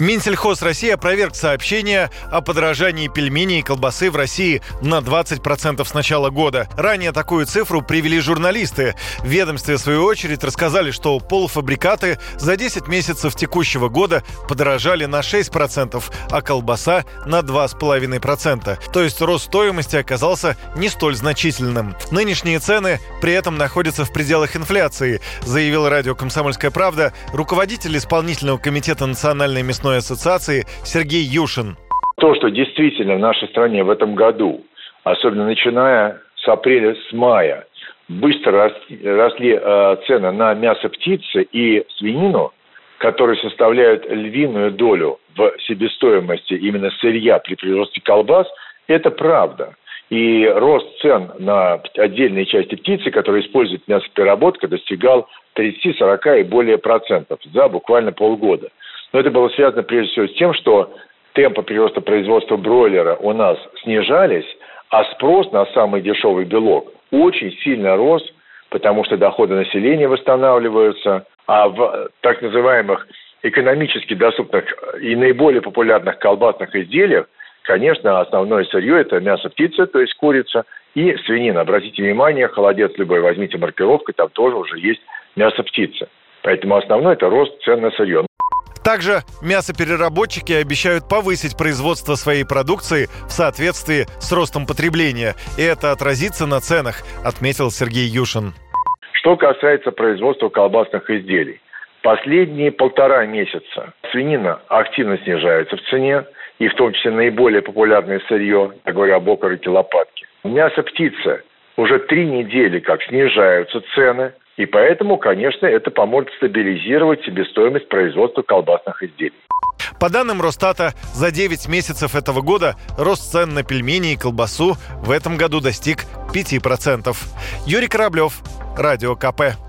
Минсельхоз России опроверг сообщение о подорожании пельменей и колбасы в России на 20% с начала года. Ранее такую цифру привели журналисты. В ведомстве, в свою очередь, рассказали, что полуфабрикаты за 10 месяцев текущего года подорожали на 6%, а колбаса на 2,5%. То есть рост стоимости оказался не столь значительным. Нынешние цены при этом находятся в пределах инфляции, заявил радио «Комсомольская правда» руководитель исполнительного комитета национальной мясной мясной ассоциации Сергей Юшин. То, что действительно в нашей стране в этом году, особенно начиная с апреля, с мая, быстро росли, э, цены на мясо птицы и свинину, которые составляют львиную долю в себестоимости именно сырья при производстве колбас, это правда. И рост цен на отдельные части птицы, которые используют мясопереработка, достигал 30, 40 и более процентов за буквально полгода – но это было связано прежде всего с тем, что темпы прироста производства бройлера у нас снижались, а спрос на самый дешевый белок очень сильно рос, потому что доходы населения восстанавливаются, а в так называемых экономически доступных и наиболее популярных колбасных изделиях, конечно, основное сырье – это мясо птицы, то есть курица, и свинина. Обратите внимание, холодец любой возьмите маркировку, там тоже уже есть мясо птицы. Поэтому основной – это рост цен на сырье. Также мясопереработчики обещают повысить производство своей продукции в соответствии с ростом потребления. И это отразится на ценах, отметил Сергей Юшин. Что касается производства колбасных изделий. Последние полтора месяца свинина активно снижается в цене, и в том числе наиболее популярное сырье, я говорю об окороке лопатки. Мясо птицы уже три недели как снижаются цены, и поэтому, конечно, это поможет стабилизировать себестоимость производства колбасных изделий. По данным Росстата, за 9 месяцев этого года рост цен на пельмени и колбасу в этом году достиг 5%. Юрий Кораблев, Радио КП.